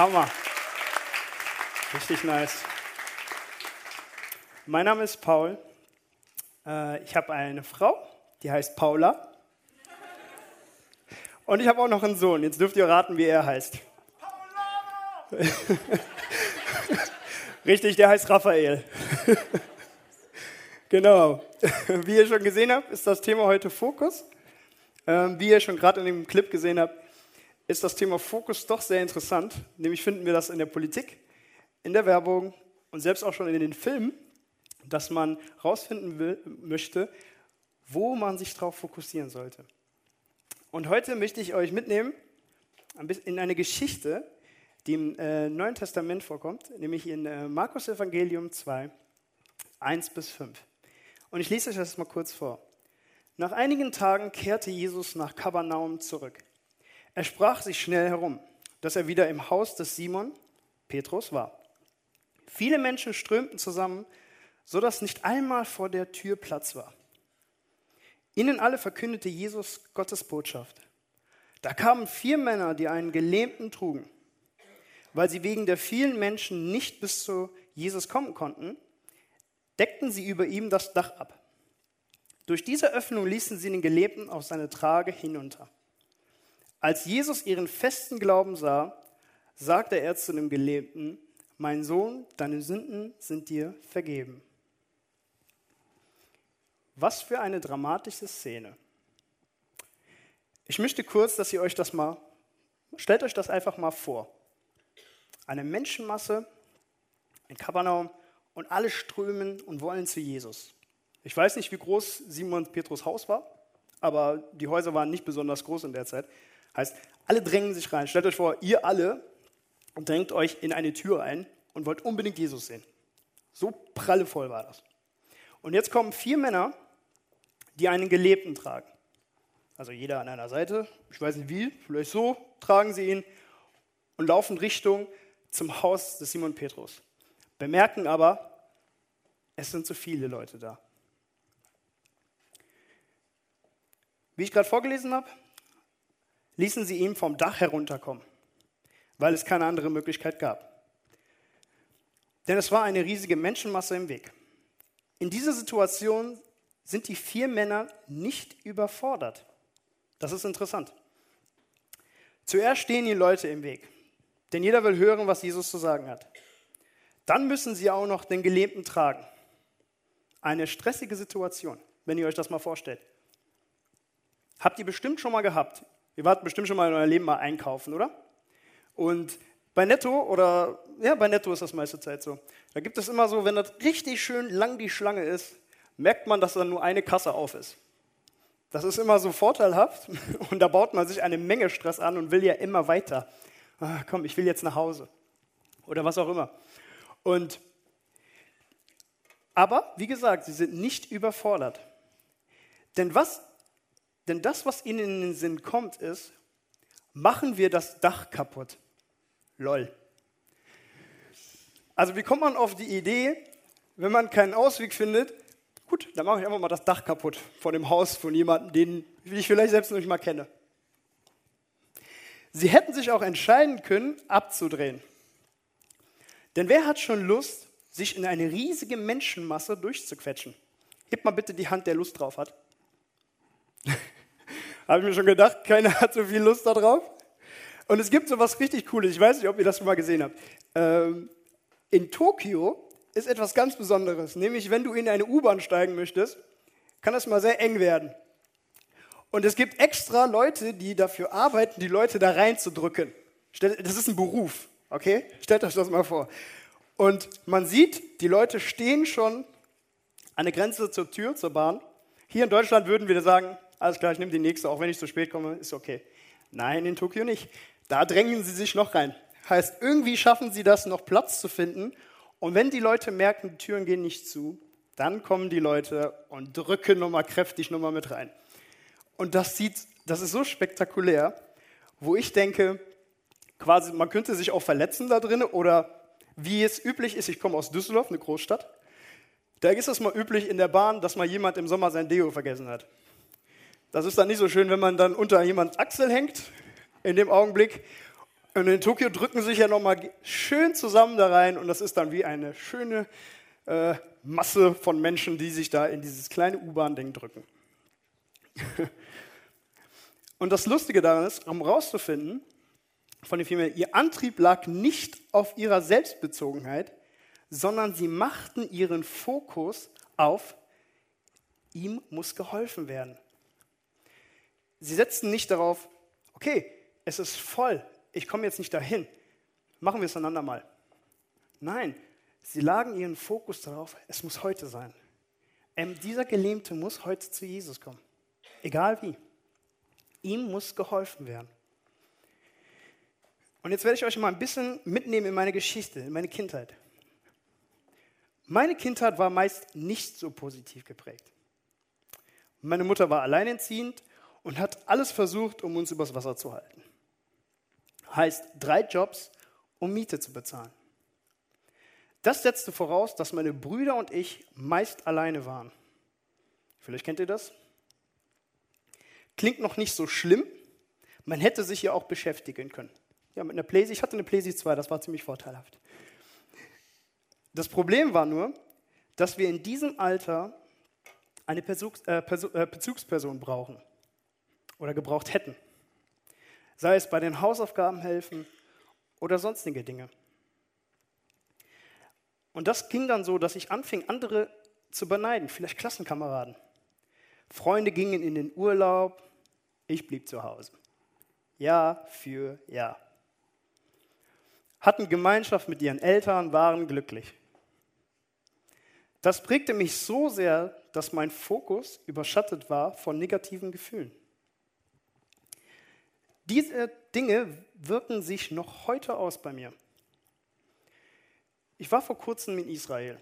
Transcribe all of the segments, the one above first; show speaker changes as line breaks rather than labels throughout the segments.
Hammer. Richtig nice. Mein Name ist Paul. Äh, ich habe eine Frau, die heißt Paula. Und ich habe auch noch einen Sohn. Jetzt dürft ihr raten, wie er heißt. Paula! Richtig, der heißt Raphael. genau. Wie ihr schon gesehen habt, ist das Thema heute Fokus. Ähm, wie ihr schon gerade in dem Clip gesehen habt, ist das Thema Fokus doch sehr interessant. Nämlich finden wir das in der Politik, in der Werbung und selbst auch schon in den Filmen, dass man herausfinden möchte, wo man sich darauf fokussieren sollte. Und heute möchte ich euch mitnehmen in eine Geschichte, die im äh, Neuen Testament vorkommt, nämlich in äh, Markus Evangelium 2, 1 bis 5. Und ich lese euch das mal kurz vor. Nach einigen Tagen kehrte Jesus nach Kapernaum zurück. Er sprach sich schnell herum, dass er wieder im Haus des Simon, Petrus, war. Viele Menschen strömten zusammen, so dass nicht einmal vor der Tür Platz war. Ihnen alle verkündete Jesus Gottes Botschaft. Da kamen vier Männer, die einen Gelähmten trugen. Weil sie wegen der vielen Menschen nicht bis zu Jesus kommen konnten, deckten sie über ihm das Dach ab. Durch diese Öffnung ließen sie den Gelähmten auf seine Trage hinunter. Als Jesus ihren festen Glauben sah, sagte er zu dem Gelähmten, mein Sohn, deine Sünden sind dir vergeben. Was für eine dramatische Szene. Ich möchte kurz, dass ihr euch das mal, stellt euch das einfach mal vor. Eine Menschenmasse in Kapernaum und alle strömen und wollen zu Jesus. Ich weiß nicht, wie groß Simon Petrus Haus war, aber die Häuser waren nicht besonders groß in der Zeit. Heißt, alle drängen sich rein. Stellt euch vor, ihr alle drängt euch in eine Tür ein und wollt unbedingt Jesus sehen. So prallevoll war das. Und jetzt kommen vier Männer, die einen Gelebten tragen. Also jeder an einer Seite, ich weiß nicht wie, vielleicht so, tragen sie ihn und laufen Richtung zum Haus des Simon Petrus. Bemerken aber, es sind zu viele Leute da. Wie ich gerade vorgelesen habe, ließen sie ihn vom Dach herunterkommen, weil es keine andere Möglichkeit gab. Denn es war eine riesige Menschenmasse im Weg. In dieser Situation sind die vier Männer nicht überfordert. Das ist interessant. Zuerst stehen die Leute im Weg, denn jeder will hören, was Jesus zu sagen hat. Dann müssen sie auch noch den Gelähmten tragen. Eine stressige Situation, wenn ihr euch das mal vorstellt. Habt ihr bestimmt schon mal gehabt. Ihr wart bestimmt schon mal in eurem Leben mal einkaufen, oder? Und bei Netto oder ja, bei Netto ist das meiste Zeit so. Da gibt es immer so, wenn das richtig schön lang die Schlange ist, merkt man, dass dann nur eine Kasse auf ist. Das ist immer so vorteilhaft und da baut man sich eine Menge Stress an und will ja immer weiter. Ah, komm, ich will jetzt nach Hause oder was auch immer. Und aber wie gesagt, sie sind nicht überfordert. Denn was denn das, was ihnen in den Sinn kommt, ist, machen wir das Dach kaputt. Lol. Also wie kommt man auf die Idee, wenn man keinen Ausweg findet, gut, dann mache ich einfach mal das Dach kaputt von dem Haus von jemandem, den ich vielleicht selbst noch nicht mal kenne. Sie hätten sich auch entscheiden können, abzudrehen. Denn wer hat schon Lust, sich in eine riesige Menschenmasse durchzuquetschen? Hebt mal bitte die Hand, der Lust drauf hat. Habe ich mir schon gedacht, keiner hat so viel Lust darauf. Und es gibt so was richtig Cooles, ich weiß nicht, ob ihr das schon mal gesehen habt. Ähm, in Tokio ist etwas ganz Besonderes, nämlich wenn du in eine U-Bahn steigen möchtest, kann das mal sehr eng werden. Und es gibt extra Leute, die dafür arbeiten, die Leute da reinzudrücken. Das ist ein Beruf, okay? Stellt euch das mal vor. Und man sieht, die Leute stehen schon an der Grenze zur Tür, zur Bahn. Hier in Deutschland würden wir sagen, alles klar, ich nehme die nächste, auch wenn ich zu spät komme, ist okay. Nein, in Tokio nicht. Da drängen sie sich noch rein. Heißt, irgendwie schaffen sie das, noch Platz zu finden. Und wenn die Leute merken, die Türen gehen nicht zu, dann kommen die Leute und drücken nochmal kräftig nochmal mit rein. Und das sieht, das ist so spektakulär, wo ich denke, quasi, man könnte sich auch verletzen da drin oder wie es üblich ist, ich komme aus Düsseldorf, eine Großstadt, da ist es mal üblich in der Bahn, dass mal jemand im Sommer sein Deo vergessen hat. Das ist dann nicht so schön, wenn man dann unter jemands Achsel hängt in dem Augenblick Und in Tokio drücken sich ja nochmal schön zusammen da rein und das ist dann wie eine schöne äh, Masse von Menschen, die sich da in dieses kleine U-Bahn-Ding drücken. und das Lustige daran ist, um rauszufinden, von den Firmen, ihr Antrieb lag nicht auf ihrer Selbstbezogenheit, sondern sie machten ihren Fokus auf, ihm muss geholfen werden. Sie setzten nicht darauf, okay, es ist voll, ich komme jetzt nicht dahin, machen wir es einander mal. Nein, sie lagen ihren Fokus darauf, es muss heute sein. Ähm, dieser Gelähmte muss heute zu Jesus kommen, egal wie. Ihm muss geholfen werden. Und jetzt werde ich euch mal ein bisschen mitnehmen in meine Geschichte, in meine Kindheit. Meine Kindheit war meist nicht so positiv geprägt. Meine Mutter war alleinerziehend und hat alles versucht, um uns übers Wasser zu halten. Heißt drei Jobs, um Miete zu bezahlen. Das setzte voraus, dass meine Brüder und ich meist alleine waren. Vielleicht kennt ihr das. Klingt noch nicht so schlimm. Man hätte sich ja auch beschäftigen können. Ja, mit einer Playsee. Ich hatte eine Playsee 2, das war ziemlich vorteilhaft. Das Problem war nur, dass wir in diesem Alter eine äh, äh, Bezugsperson brauchen oder gebraucht hätten. Sei es bei den Hausaufgaben helfen oder sonstige Dinge. Und das ging dann so, dass ich anfing, andere zu beneiden, vielleicht Klassenkameraden. Freunde gingen in den Urlaub, ich blieb zu Hause. Jahr für Jahr hatten Gemeinschaft mit ihren Eltern, waren glücklich. Das prägte mich so sehr, dass mein Fokus überschattet war von negativen Gefühlen. Diese Dinge wirken sich noch heute aus bei mir. Ich war vor kurzem in Israel.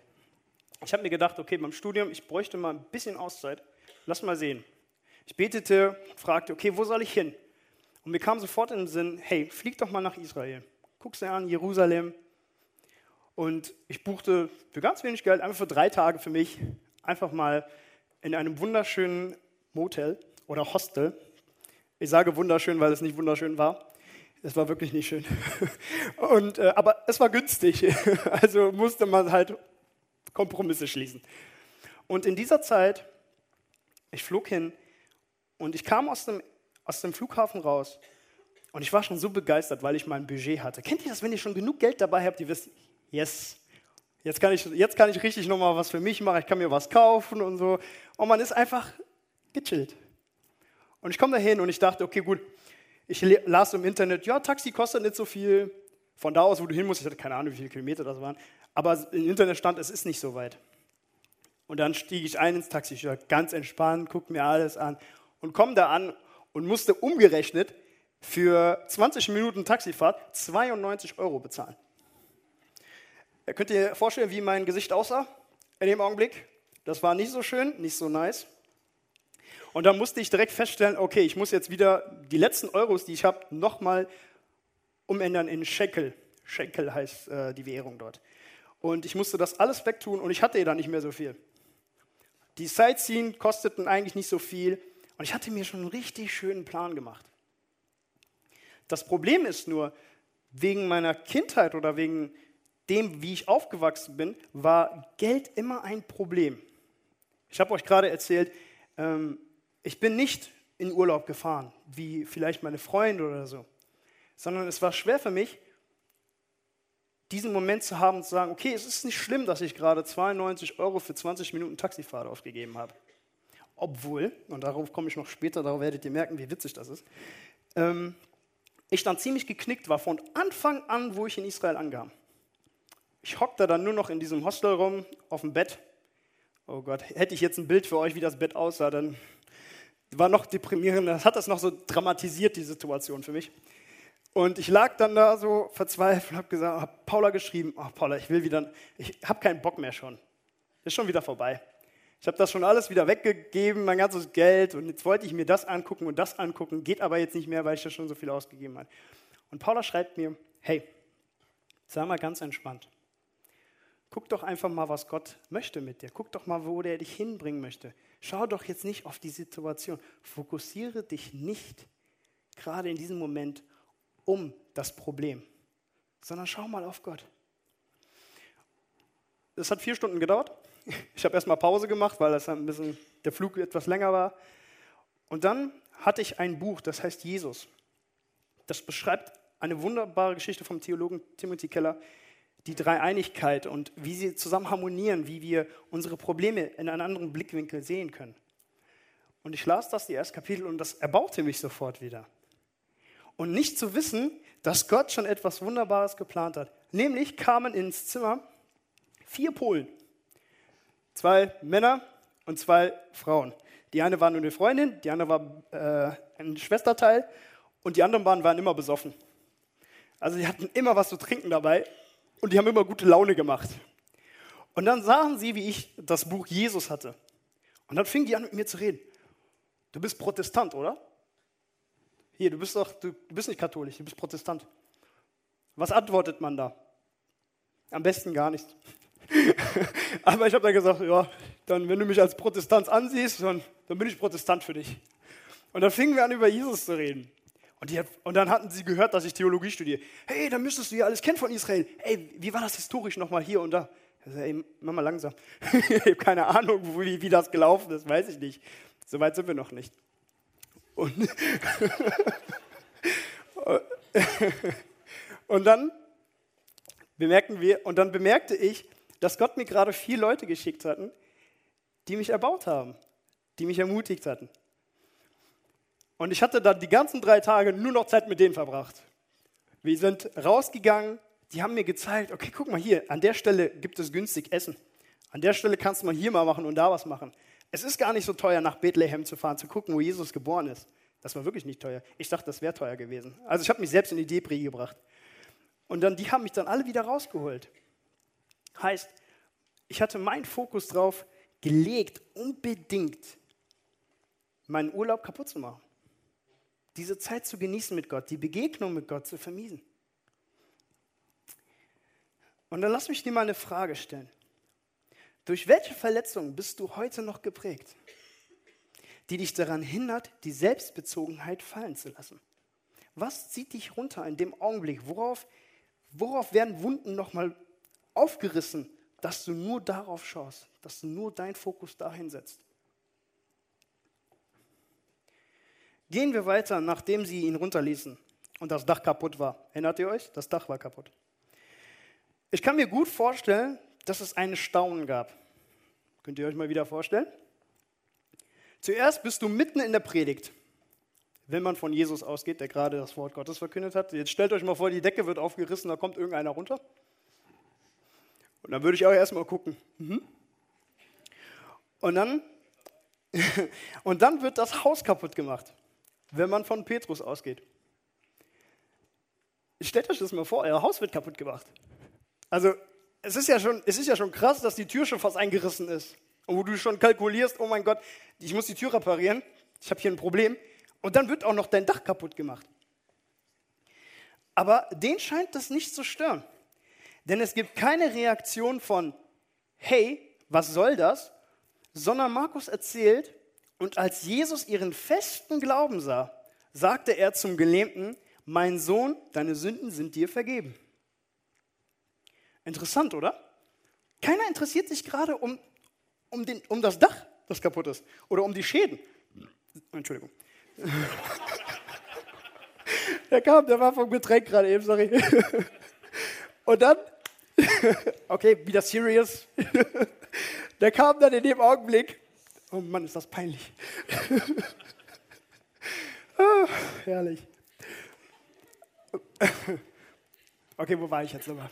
Ich habe mir gedacht, okay, beim Studium, ich bräuchte mal ein bisschen Auszeit. Lass mal sehen. Ich betete, fragte, okay, wo soll ich hin? Und mir kam sofort in den Sinn, hey, flieg doch mal nach Israel guckst dir an, Jerusalem. Und ich buchte für ganz wenig Geld, einfach für drei Tage für mich, einfach mal in einem wunderschönen Motel oder Hostel. Ich sage wunderschön, weil es nicht wunderschön war. Es war wirklich nicht schön. Und, äh, aber es war günstig. Also musste man halt Kompromisse schließen. Und in dieser Zeit, ich flog hin und ich kam aus dem, aus dem Flughafen raus und ich war schon so begeistert, weil ich mein Budget hatte. Kennt ihr das, wenn ihr schon genug Geld dabei habt, ihr wisst, yes, jetzt kann ich, jetzt kann ich richtig nochmal was für mich machen, ich kann mir was kaufen und so. Und man ist einfach gechillt. Und ich komme da hin und ich dachte, okay, gut, ich las im Internet, ja, Taxi kostet nicht so viel. Von da aus, wo du hin musst, ich hatte keine Ahnung, wie viele Kilometer das waren. Aber im Internet stand, es ist nicht so weit. Und dann stieg ich ein ins Taxi, ich war ganz entspannt, guck mir alles an und komme da an und musste umgerechnet für 20 Minuten Taxifahrt 92 Euro bezahlen. Könnt ihr vorstellen, wie mein Gesicht aussah in dem Augenblick. Das war nicht so schön, nicht so nice. Und dann musste ich direkt feststellen, okay, ich muss jetzt wieder die letzten Euros, die ich habe, nochmal umändern in Shekel. Shekel heißt äh, die Währung dort. Und ich musste das alles wegtun und ich hatte da nicht mehr so viel. Die Sightseeing kosteten eigentlich nicht so viel und ich hatte mir schon einen richtig schönen Plan gemacht. Das Problem ist nur, wegen meiner Kindheit oder wegen dem, wie ich aufgewachsen bin, war Geld immer ein Problem. Ich habe euch gerade erzählt, ähm, ich bin nicht in Urlaub gefahren, wie vielleicht meine Freunde oder so, sondern es war schwer für mich, diesen Moment zu haben und zu sagen, okay, es ist nicht schlimm, dass ich gerade 92 Euro für 20 Minuten Taxifahrt aufgegeben habe. Obwohl, und darauf komme ich noch später, darauf werdet ihr merken, wie witzig das ist, ähm, ich dann ziemlich geknickt war von Anfang an, wo ich in Israel ankam. Ich hockte dann nur noch in diesem Hostel rum, auf dem Bett. Oh Gott, hätte ich jetzt ein Bild für euch, wie das Bett aussah, dann war noch deprimierend. Das hat das noch so dramatisiert, die Situation für mich. Und ich lag dann da so verzweifelt, habe gesagt, habe Paula geschrieben, oh Paula, ich will wieder, ich habe keinen Bock mehr schon. Ist schon wieder vorbei. Ich habe das schon alles wieder weggegeben, mein ganzes Geld und jetzt wollte ich mir das angucken und das angucken, geht aber jetzt nicht mehr, weil ich da schon so viel ausgegeben habe. Und Paula schreibt mir, hey, sei mal ganz entspannt. Guck doch einfach mal, was Gott möchte mit dir. Guck doch mal, wo der dich hinbringen möchte. Schau doch jetzt nicht auf die Situation. Fokussiere dich nicht gerade in diesem Moment um das Problem, sondern schau mal auf Gott. Es hat vier Stunden gedauert. Ich habe erstmal Pause gemacht, weil das ein bisschen, der Flug etwas länger war. Und dann hatte ich ein Buch, das heißt Jesus. Das beschreibt eine wunderbare Geschichte vom Theologen Timothy Keller, die Dreieinigkeit und wie sie zusammen harmonieren, wie wir unsere Probleme in einem anderen Blickwinkel sehen können. Und ich las das, die ersten Kapitel, und das erbaute mich sofort wieder. Und nicht zu wissen, dass Gott schon etwas Wunderbares geplant hat. Nämlich kamen ins Zimmer vier Polen. Zwei Männer und zwei Frauen. Die eine war nur eine Freundin, die andere war äh, ein Schwesterteil und die anderen waren, immer besoffen. Also die hatten immer was zu trinken dabei und die haben immer gute Laune gemacht. Und dann sahen sie, wie ich das Buch Jesus hatte. Und dann fingen die an, mit mir zu reden. Du bist Protestant, oder? Hier, du bist doch, du, bist nicht katholisch, du bist Protestant. Was antwortet man da? Am besten gar nichts. Aber ich habe dann gesagt, ja, dann, wenn du mich als Protestant ansiehst, dann, dann bin ich Protestant für dich. Und dann fingen wir an, über Jesus zu reden. Und, die, und, dann hatten sie gehört, dass ich Theologie studiere. Hey, dann müsstest du ja alles kennen von Israel. Hey, wie war das historisch nochmal hier und da? Sag, ey, mach mal langsam. ich habe keine Ahnung, wie, wie das gelaufen ist, weiß ich nicht. So weit sind wir noch nicht. Und, und dann bemerkten wir, und dann bemerkte ich, dass Gott mir gerade vier Leute geschickt hatten, die mich erbaut haben, die mich ermutigt hatten. Und ich hatte dann die ganzen drei Tage nur noch Zeit mit denen verbracht. Wir sind rausgegangen, die haben mir gezeigt, okay, guck mal hier, an der Stelle gibt es günstig Essen. An der Stelle kannst du mal hier mal machen und da was machen. Es ist gar nicht so teuer, nach Bethlehem zu fahren, zu gucken, wo Jesus geboren ist. Das war wirklich nicht teuer. Ich dachte, das wäre teuer gewesen. Also ich habe mich selbst in die Depri gebracht. Und dann, die haben mich dann alle wieder rausgeholt. Heißt, ich hatte meinen Fokus drauf gelegt, unbedingt meinen Urlaub kaputt zu machen diese Zeit zu genießen mit Gott, die Begegnung mit Gott zu vermiesen. Und dann lass mich dir mal eine Frage stellen. Durch welche Verletzung bist du heute noch geprägt, die dich daran hindert, die Selbstbezogenheit fallen zu lassen? Was zieht dich runter in dem Augenblick? Worauf, worauf werden Wunden nochmal aufgerissen, dass du nur darauf schaust, dass du nur deinen Fokus dahin setzt? Gehen wir weiter, nachdem sie ihn runterließen und das Dach kaputt war. Erinnert ihr euch? Das Dach war kaputt. Ich kann mir gut vorstellen, dass es einen Staunen gab. Könnt ihr euch mal wieder vorstellen? Zuerst bist du mitten in der Predigt, wenn man von Jesus ausgeht, der gerade das Wort Gottes verkündet hat. Jetzt stellt euch mal vor, die Decke wird aufgerissen, da kommt irgendeiner runter. Und dann würde ich auch erstmal gucken. Mhm. Und dann, und dann wird das Haus kaputt gemacht wenn man von Petrus ausgeht. Stellt euch das mal vor, euer Haus wird kaputt gemacht. Also, es ist, ja schon, es ist ja schon krass, dass die Tür schon fast eingerissen ist. Und wo du schon kalkulierst, oh mein Gott, ich muss die Tür reparieren, ich habe hier ein Problem. Und dann wird auch noch dein Dach kaputt gemacht. Aber den scheint das nicht zu stören. Denn es gibt keine Reaktion von, hey, was soll das? Sondern Markus erzählt, und als Jesus ihren festen Glauben sah, sagte er zum Gelähmten, mein Sohn, deine Sünden sind dir vergeben. Interessant, oder? Keiner interessiert sich gerade um, um, den, um das Dach, das kaputt ist, oder um die Schäden. Entschuldigung. der kam, der war vom Getränk gerade eben, sorry. Und dann, okay, wieder serious. der kam dann in dem Augenblick Oh Mann, ist das peinlich. ah, herrlich. Okay, wo war ich jetzt nochmal?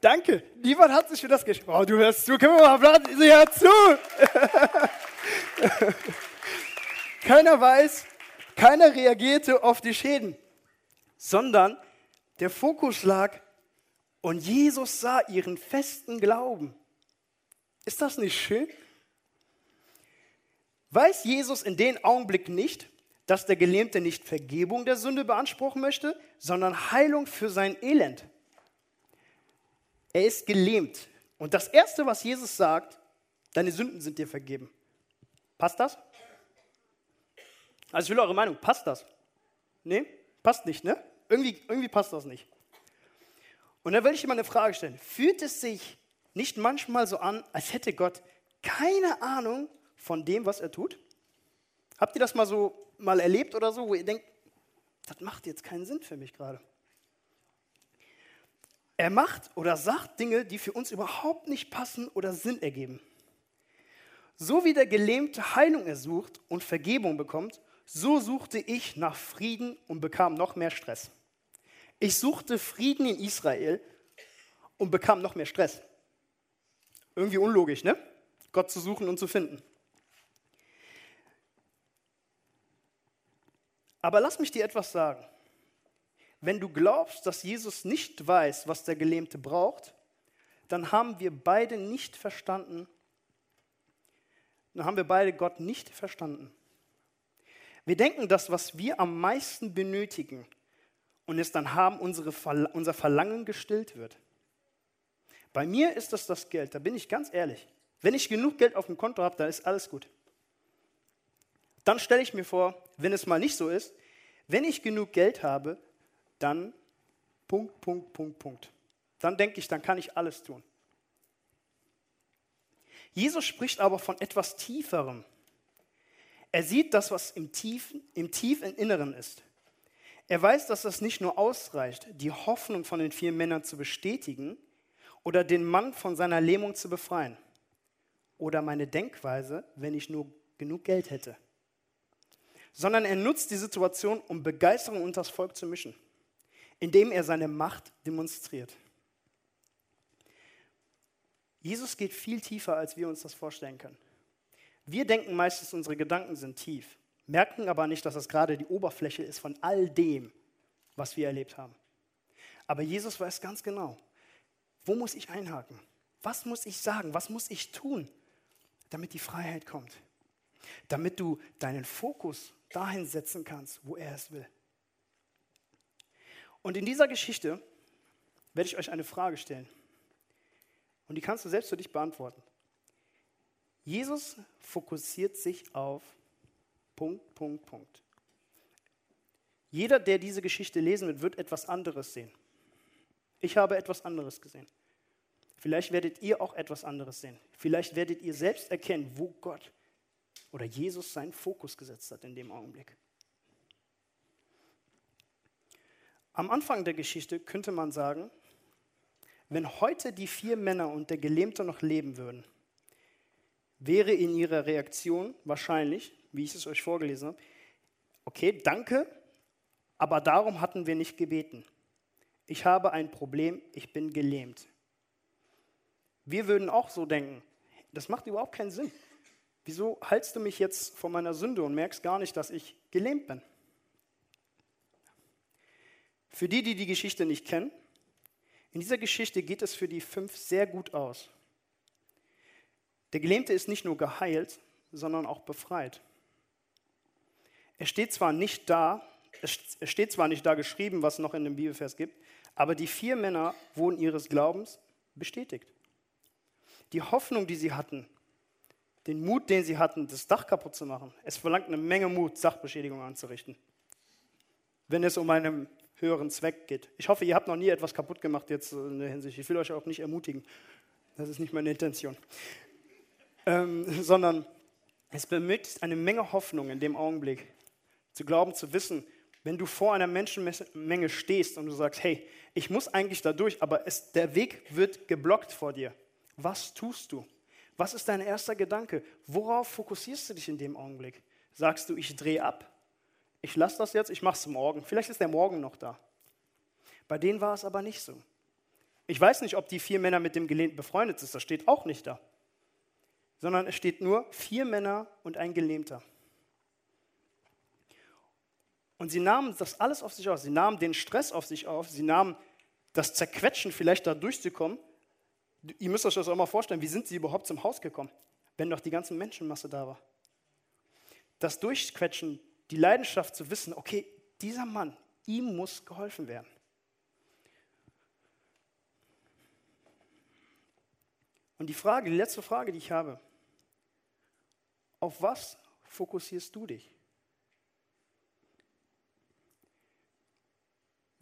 Danke, niemand hat sich für das geschrieben. Oh, du hörst zu, können wir mal planen? Sie hört zu. keiner weiß, keiner reagierte auf die Schäden, sondern der Fokus lag und Jesus sah ihren festen Glauben. Ist das nicht schön? Weiß Jesus in dem Augenblick nicht, dass der Gelähmte nicht Vergebung der Sünde beanspruchen möchte, sondern Heilung für sein Elend? Er ist gelähmt. Und das Erste, was Jesus sagt, deine Sünden sind dir vergeben. Passt das? Also ich will eure Meinung, passt das? Nee, passt nicht, ne? Irgendwie, irgendwie passt das nicht. Und dann will ich dir mal eine Frage stellen. Fühlt es sich nicht manchmal so an, als hätte Gott keine Ahnung von dem, was er tut? Habt ihr das mal so mal erlebt oder so, wo ihr denkt, das macht jetzt keinen Sinn für mich gerade? Er macht oder sagt Dinge, die für uns überhaupt nicht passen oder Sinn ergeben. So wie der Gelähmte Heilung ersucht und Vergebung bekommt, so suchte ich nach Frieden und bekam noch mehr Stress. Ich suchte Frieden in Israel und bekam noch mehr Stress. Irgendwie unlogisch, ne? Gott zu suchen und zu finden. Aber lass mich dir etwas sagen. Wenn du glaubst, dass Jesus nicht weiß, was der Gelähmte braucht, dann haben wir beide nicht verstanden, dann haben wir beide Gott nicht verstanden. Wir denken, dass was wir am meisten benötigen und es dann haben, unsere, unser Verlangen gestillt wird. Bei mir ist das das Geld, da bin ich ganz ehrlich. Wenn ich genug Geld auf dem Konto habe, dann ist alles gut. Dann stelle ich mir vor, wenn es mal nicht so ist, wenn ich genug Geld habe, dann Punkt, Punkt, Punkt, Punkt. Dann denke ich, dann kann ich alles tun. Jesus spricht aber von etwas Tieferem. Er sieht das, was im tiefen, im tiefen Inneren ist. Er weiß, dass das nicht nur ausreicht, die Hoffnung von den vier Männern zu bestätigen oder den Mann von seiner Lähmung zu befreien. Oder meine Denkweise, wenn ich nur genug Geld hätte sondern er nutzt die Situation, um Begeisterung unter das Volk zu mischen, indem er seine Macht demonstriert. Jesus geht viel tiefer, als wir uns das vorstellen können. Wir denken meistens, unsere Gedanken sind tief, merken aber nicht, dass das gerade die Oberfläche ist von all dem, was wir erlebt haben. Aber Jesus weiß ganz genau, wo muss ich einhaken? Was muss ich sagen? Was muss ich tun, damit die Freiheit kommt? Damit du deinen Fokus dahin setzen kannst, wo er es will. Und in dieser Geschichte werde ich euch eine Frage stellen. Und die kannst du selbst für dich beantworten. Jesus fokussiert sich auf Punkt, Punkt, Punkt. Jeder, der diese Geschichte lesen wird, wird etwas anderes sehen. Ich habe etwas anderes gesehen. Vielleicht werdet ihr auch etwas anderes sehen. Vielleicht werdet ihr selbst erkennen, wo Gott oder Jesus seinen Fokus gesetzt hat in dem Augenblick. Am Anfang der Geschichte könnte man sagen, wenn heute die vier Männer und der Gelähmte noch leben würden, wäre in ihrer Reaktion wahrscheinlich, wie ich es euch vorgelesen habe, okay, danke, aber darum hatten wir nicht gebeten. Ich habe ein Problem, ich bin gelähmt. Wir würden auch so denken, das macht überhaupt keinen Sinn. Wieso haltst du mich jetzt vor meiner Sünde und merkst gar nicht, dass ich gelähmt bin? Für die, die die Geschichte nicht kennen, in dieser Geschichte geht es für die fünf sehr gut aus. Der Gelähmte ist nicht nur geheilt, sondern auch befreit. Er steht zwar nicht da, es steht zwar nicht da geschrieben, was noch in dem Bibelvers gibt, aber die vier Männer wurden ihres Glaubens bestätigt. Die Hoffnung, die sie hatten, den Mut, den sie hatten, das Dach kaputt zu machen. Es verlangt eine Menge Mut, Sachbeschädigung anzurichten, wenn es um einen höheren Zweck geht. Ich hoffe, ihr habt noch nie etwas kaputt gemacht jetzt in der Hinsicht. Ich will euch auch nicht ermutigen. Das ist nicht meine Intention. Ähm, sondern es benötigt eine Menge Hoffnung in dem Augenblick, zu glauben, zu wissen, wenn du vor einer Menschenmenge stehst und du sagst, hey, ich muss eigentlich da durch, aber es, der Weg wird geblockt vor dir. Was tust du? Was ist dein erster Gedanke? Worauf fokussierst du dich in dem Augenblick? Sagst du, ich drehe ab? Ich lasse das jetzt, ich mache es morgen. Vielleicht ist der Morgen noch da. Bei denen war es aber nicht so. Ich weiß nicht, ob die vier Männer mit dem Gelähmten befreundet sind, das steht auch nicht da. Sondern es steht nur vier Männer und ein Gelähmter. Und sie nahmen das alles auf sich auf. Sie nahmen den Stress auf sich auf. Sie nahmen das Zerquetschen, vielleicht da durchzukommen ihr müsst euch das auch mal vorstellen, wie sind sie überhaupt zum Haus gekommen, wenn doch die ganze Menschenmasse da war? Das Durchquetschen, die Leidenschaft zu wissen, okay, dieser Mann, ihm muss geholfen werden. Und die Frage, die letzte Frage, die ich habe, auf was fokussierst du dich?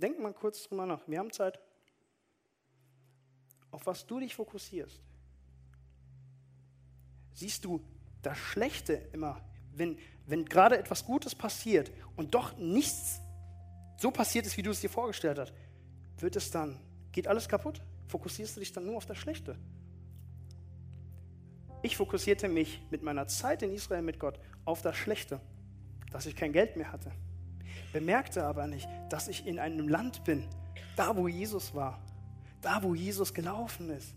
Denk mal kurz drüber nach. Wir haben Zeit. Auf was du dich fokussierst. Siehst du das Schlechte immer, wenn, wenn gerade etwas Gutes passiert und doch nichts so passiert ist, wie du es dir vorgestellt hast, wird es dann, geht alles kaputt? Fokussierst du dich dann nur auf das Schlechte? Ich fokussierte mich mit meiner Zeit in Israel mit Gott auf das Schlechte, dass ich kein Geld mehr hatte. Bemerkte aber nicht, dass ich in einem Land bin, da wo Jesus war, da wo Jesus gelaufen ist.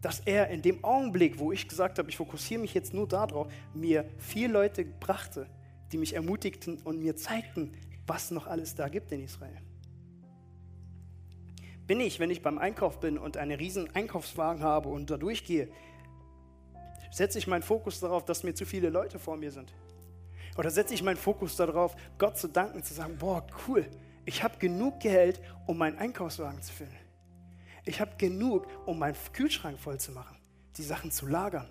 Dass er in dem Augenblick, wo ich gesagt habe, ich fokussiere mich jetzt nur darauf, mir vier Leute brachte, die mich ermutigten und mir zeigten, was noch alles da gibt in Israel. Bin ich, wenn ich beim Einkauf bin und einen riesen Einkaufswagen habe und da durchgehe, setze ich meinen Fokus darauf, dass mir zu viele Leute vor mir sind? Oder setze ich meinen Fokus darauf, Gott zu danken, zu sagen, boah, cool, ich habe genug Geld, um meinen Einkaufswagen zu füllen. Ich habe genug, um meinen Kühlschrank voll zu machen, die Sachen zu lagern.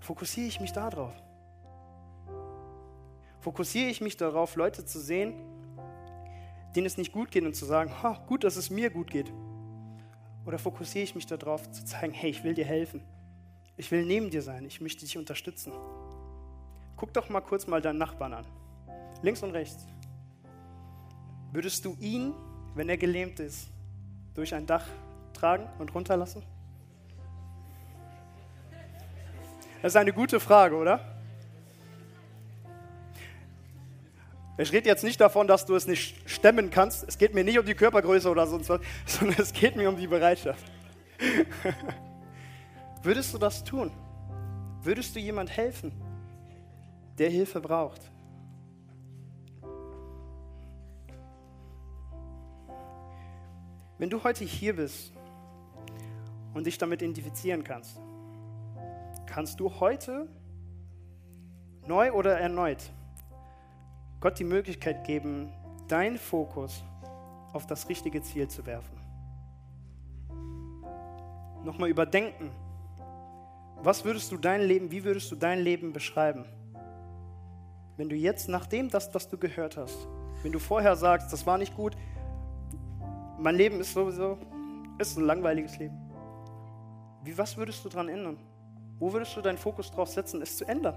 Fokussiere ich mich darauf? Fokussiere ich mich darauf, Leute zu sehen, denen es nicht gut geht und zu sagen, ha, gut, dass es mir gut geht? Oder fokussiere ich mich darauf, zu zeigen, hey, ich will dir helfen. Ich will neben dir sein, ich möchte dich unterstützen. Guck doch mal kurz mal deinen Nachbarn an. Links und rechts. Würdest du ihn, wenn er gelähmt ist, durch ein Dach tragen und runterlassen? Das ist eine gute Frage, oder? Ich rede jetzt nicht davon, dass du es nicht stemmen kannst. Es geht mir nicht um die Körpergröße oder sonst was, sondern es geht mir um die Bereitschaft. Würdest du das tun? Würdest du jemand helfen, der Hilfe braucht? Wenn du heute hier bist und dich damit identifizieren kannst, kannst du heute neu oder erneut Gott die Möglichkeit geben, deinen Fokus auf das richtige Ziel zu werfen. Nochmal überdenken. Was würdest du dein Leben, wie würdest du dein Leben beschreiben? Wenn du jetzt, nachdem das, was du gehört hast, wenn du vorher sagst, das war nicht gut, mein Leben ist sowieso, ist ein langweiliges Leben. Wie, was würdest du daran ändern? Wo würdest du deinen Fokus drauf setzen, es zu ändern?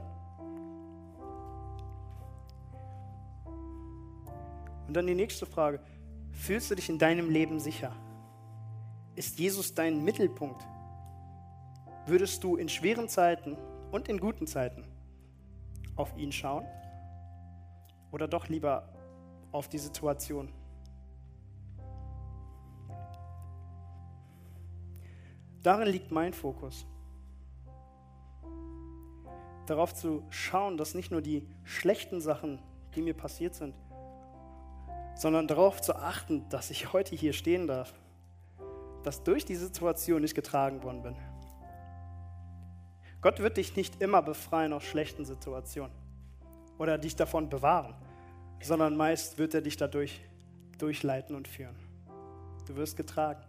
Und dann die nächste Frage. Fühlst du dich in deinem Leben sicher? Ist Jesus dein Mittelpunkt? Würdest du in schweren Zeiten und in guten Zeiten auf ihn schauen? Oder doch lieber auf die Situation? Darin liegt mein Fokus. Darauf zu schauen, dass nicht nur die schlechten Sachen, die mir passiert sind, sondern darauf zu achten, dass ich heute hier stehen darf, dass durch die Situation ich getragen worden bin. Gott wird dich nicht immer befreien aus schlechten Situationen oder dich davon bewahren, sondern meist wird er dich dadurch durchleiten und führen. Du wirst getragen.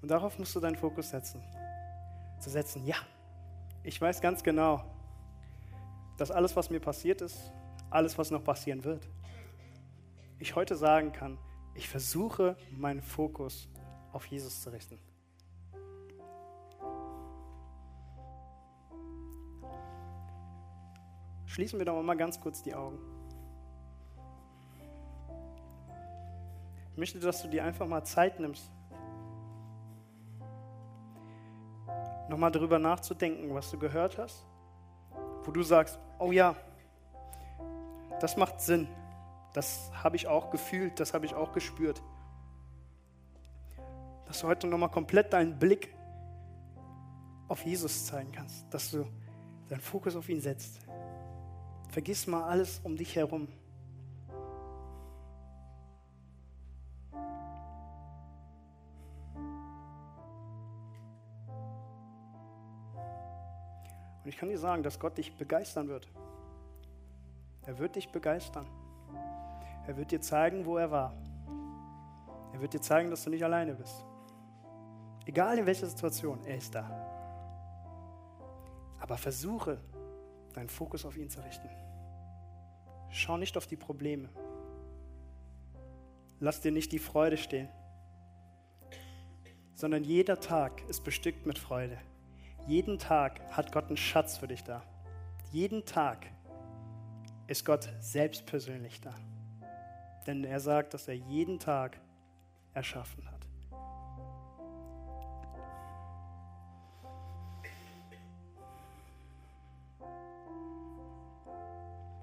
Und darauf musst du deinen Fokus setzen. Zu setzen, ja, ich weiß ganz genau, dass alles, was mir passiert ist, alles, was noch passieren wird, ich heute sagen kann, ich versuche meinen Fokus auf Jesus zu richten. Schließen wir doch mal ganz kurz die Augen. Ich möchte, dass du dir einfach mal Zeit nimmst, nochmal darüber nachzudenken, was du gehört hast, wo du sagst, oh ja, das macht Sinn. Das habe ich auch gefühlt, das habe ich auch gespürt. Dass du heute nochmal komplett deinen Blick auf Jesus zeigen kannst, dass du deinen Fokus auf ihn setzt. Vergiss mal alles um dich herum. Ich kann dir sagen, dass Gott dich begeistern wird. Er wird dich begeistern. Er wird dir zeigen, wo er war. Er wird dir zeigen, dass du nicht alleine bist. Egal in welcher Situation, er ist da. Aber versuche, deinen Fokus auf ihn zu richten. Schau nicht auf die Probleme. lass dir nicht die Freude stehen, sondern jeder Tag ist bestückt mit Freude. Jeden Tag hat Gott einen Schatz für dich da. Jeden Tag ist Gott selbst persönlich da. Denn er sagt, dass er jeden Tag erschaffen hat.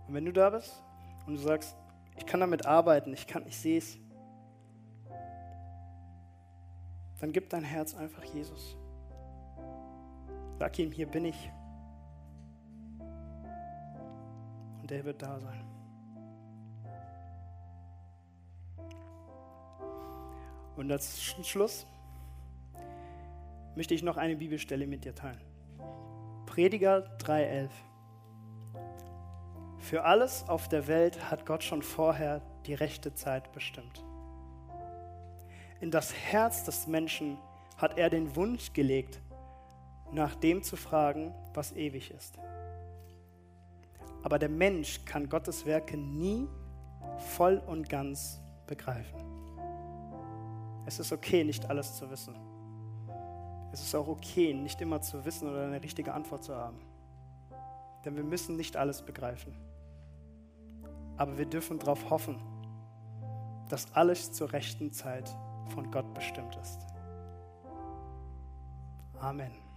Und wenn du da bist und du sagst, ich kann damit arbeiten, ich kann, ich sehe es, dann gib dein Herz einfach Jesus. Sag ihm, hier bin ich. Und er wird da sein. Und als Schluss möchte ich noch eine Bibelstelle mit dir teilen. Prediger 3,11. Für alles auf der Welt hat Gott schon vorher die rechte Zeit bestimmt. In das Herz des Menschen hat er den Wunsch gelegt, nach dem zu fragen, was ewig ist. Aber der Mensch kann Gottes Werke nie voll und ganz begreifen. Es ist okay, nicht alles zu wissen. Es ist auch okay, nicht immer zu wissen oder eine richtige Antwort zu haben. Denn wir müssen nicht alles begreifen. Aber wir dürfen darauf hoffen, dass alles zur rechten Zeit von Gott bestimmt ist. Amen.